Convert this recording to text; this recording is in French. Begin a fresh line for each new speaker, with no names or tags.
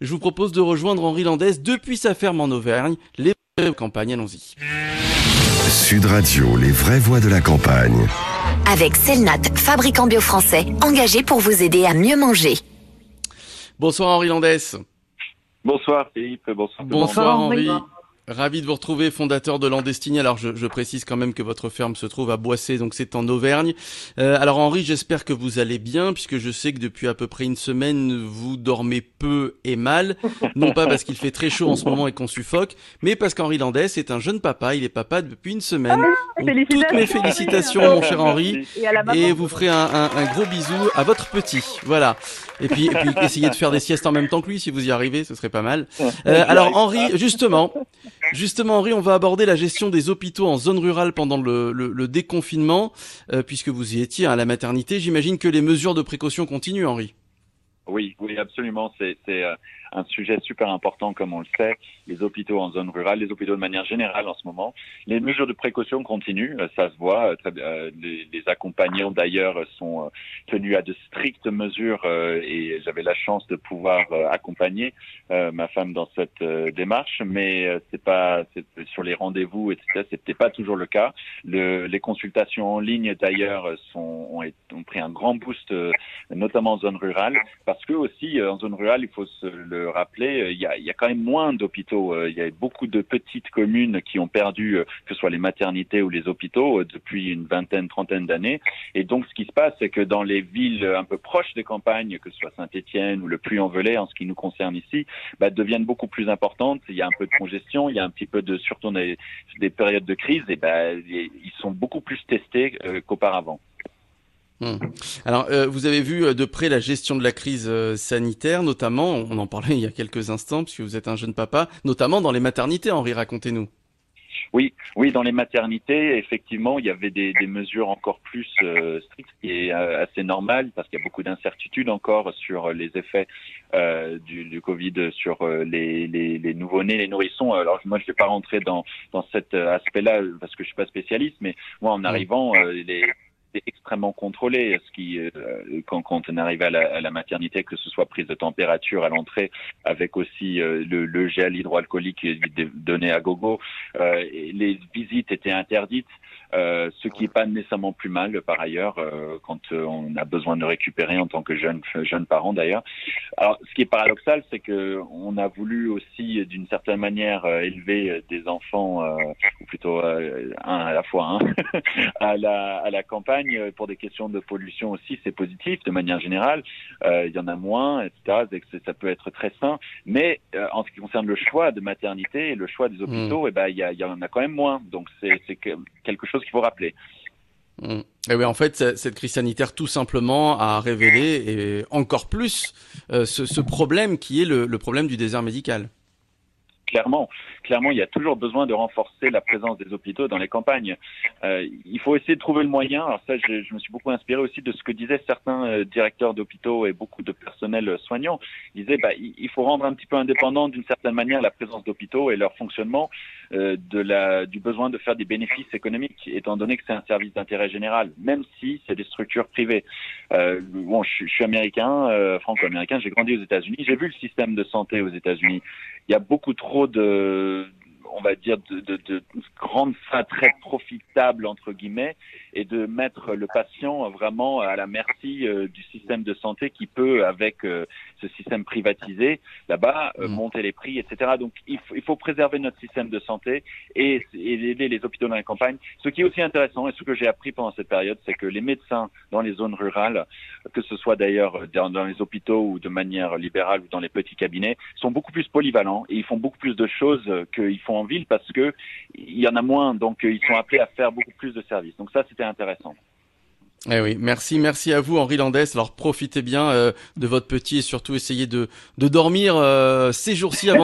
Je vous propose de rejoindre Henri Landès depuis sa ferme en Auvergne. Les campagnes, allons-y.
Sud Radio, les vraies voix de la campagne.
Avec Selnat, fabricant bio français, engagé pour vous aider à mieux manger.
Bonsoir Henri Landès.
Bonsoir Philippe, bonsoir.
Bonsoir Henri. Ravi de vous retrouver, fondateur de Landestini. Alors, je, je, précise quand même que votre ferme se trouve à Boissé, donc c'est en Auvergne. Euh, alors, Henri, j'espère que vous allez bien, puisque je sais que depuis à peu près une semaine, vous dormez peu et mal. Non pas parce qu'il fait très chaud en ce moment et qu'on suffoque, mais parce qu'Henri Landès est un jeune papa. Il est papa depuis une semaine.
Ah, donc,
toutes mes félicitations, mon cher Henri.
Et,
et vous ferez un, un, un, gros bisou à votre petit. Voilà. Et puis, et puis, essayez de faire des siestes en même temps que lui, si vous y arrivez, ce serait pas mal. Euh, alors, Henri, justement, Justement, Henri, on va aborder la gestion des hôpitaux en zone rurale pendant le, déconfinement, euh, puisque vous y étiez à la maternité. J'imagine que les mesures de précaution continuent, Henri.
Oui, oui, absolument. C'est euh, un sujet super important, comme on le sait. Les hôpitaux en zone rurale, les hôpitaux de manière générale en ce moment. Les mesures de précaution continuent, euh, ça se voit. Euh, les, les, accompagnants d'ailleurs sont tenus à de strictes mesures et j'avais la chance de pouvoir accompagner ma femme dans cette démarche, mais c'est pas sur les rendez-vous, etc. C'était pas toujours le cas. Le, les consultations en ligne d'ailleurs sont ont, ont, pris un grand boost, notamment en zone rurale, parce que aussi en zone rurale, il faut se le rappeler, il y a, il y a quand même moins d'hôpitaux. Il y a beaucoup de petites communes qui ont perdu, que ce soit les maternités ou les hôpitaux, depuis une vingtaine, trentaine d'années. Et donc, ce qui se passe, c'est que dans les villes un peu proches des campagnes, que ce soit Saint-Étienne ou le Puy-en-Velay, en ce qui nous concerne ici, bah, deviennent beaucoup plus importantes. Il y a un peu de congestion, il y a un petit peu de, surtout des, des périodes de crise, et bah, ils sont beaucoup plus testés euh, qu'auparavant.
Hum. Alors, euh, vous avez vu de près la gestion de la crise euh, sanitaire, notamment, on en parlait il y a quelques instants, puisque vous êtes un jeune papa, notamment dans les maternités, Henri, racontez-nous.
Oui, oui, dans les maternités, effectivement, il y avait des, des mesures encore plus euh, strictes, est euh, assez normal parce qu'il y a beaucoup d'incertitudes encore sur les effets euh, du, du, Covid sur les, les, les nouveau-nés, les nourrissons. Alors moi, je ne vais pas rentrer dans, dans cet aspect-là parce que je suis pas spécialiste, mais moi, en arrivant, les c'est extrêmement contrôlé. Ce qui, euh, quand, quand on arrive à la, à la, maternité, que ce soit prise de température à l'entrée, avec aussi euh, le, le, gel hydroalcoolique donné à gogo, euh, les visites étaient interdites. Euh, ce qui n'est pas nécessairement plus mal par ailleurs euh, quand euh, on a besoin de récupérer en tant que jeune jeune parent d'ailleurs. Alors ce qui est paradoxal, c'est que on a voulu aussi d'une certaine manière élever des enfants ou plutôt un à la fois hein, à la à la campagne pour des questions de pollution aussi, c'est positif de manière générale. il y en a moins, etc. Ça peut être très sain, mais en ce qui concerne le choix de maternité et le choix des hôpitaux, mmh. et ben il y, a, y en a quand même moins. Donc c'est quelque chose qu'il faut rappeler.
Mmh. Et oui, en fait, cette crise sanitaire, tout simplement, a révélé et encore plus euh, ce, ce, problème qui est le, le problème du désert médical
clairement, clairement, il y a toujours besoin de renforcer la présence des hôpitaux dans les campagnes. Euh, il faut essayer de trouver le moyen. Alors ça, je, je, me suis beaucoup inspiré aussi de ce que disaient certains euh, directeurs d'hôpitaux et beaucoup de personnel soignant. Ils disaient, bah, il faut rendre un petit peu indépendant d'une certaine manière la présence d'hôpitaux et leur fonctionnement de la, du besoin de faire des bénéfices économiques, étant donné que c'est un service d'intérêt général, même si c'est des structures privées. Euh, bon, je, je suis américain, euh, franco-américain, j'ai grandi aux États-Unis, j'ai vu le système de santé aux États-Unis. Il y a beaucoup trop de on va dire, de, de, de grandes fins très profitables, entre guillemets, et de mettre le patient vraiment à la merci euh, du système de santé qui peut, avec euh, ce système privatisé, là-bas, euh, mmh. monter les prix, etc. Donc, il faut, il faut préserver notre système de santé et, et, aider les hôpitaux dans les campagnes. Ce qui est aussi intéressant, et ce que j'ai appris pendant cette période, c'est que les médecins dans les zones rurales, que ce soit d'ailleurs dans, dans les hôpitaux ou de manière libérale ou dans les petits cabinets, sont beaucoup plus polyvalents et ils font beaucoup plus de choses qu'ils font ville parce que il y en a moins, donc ils sont appelés à faire beaucoup plus de services. Donc ça, c'était intéressant.
Eh oui, merci, merci à vous Henri Landès. Alors profitez bien euh, de votre petit et surtout essayez de, de dormir euh, ces jours-ci avant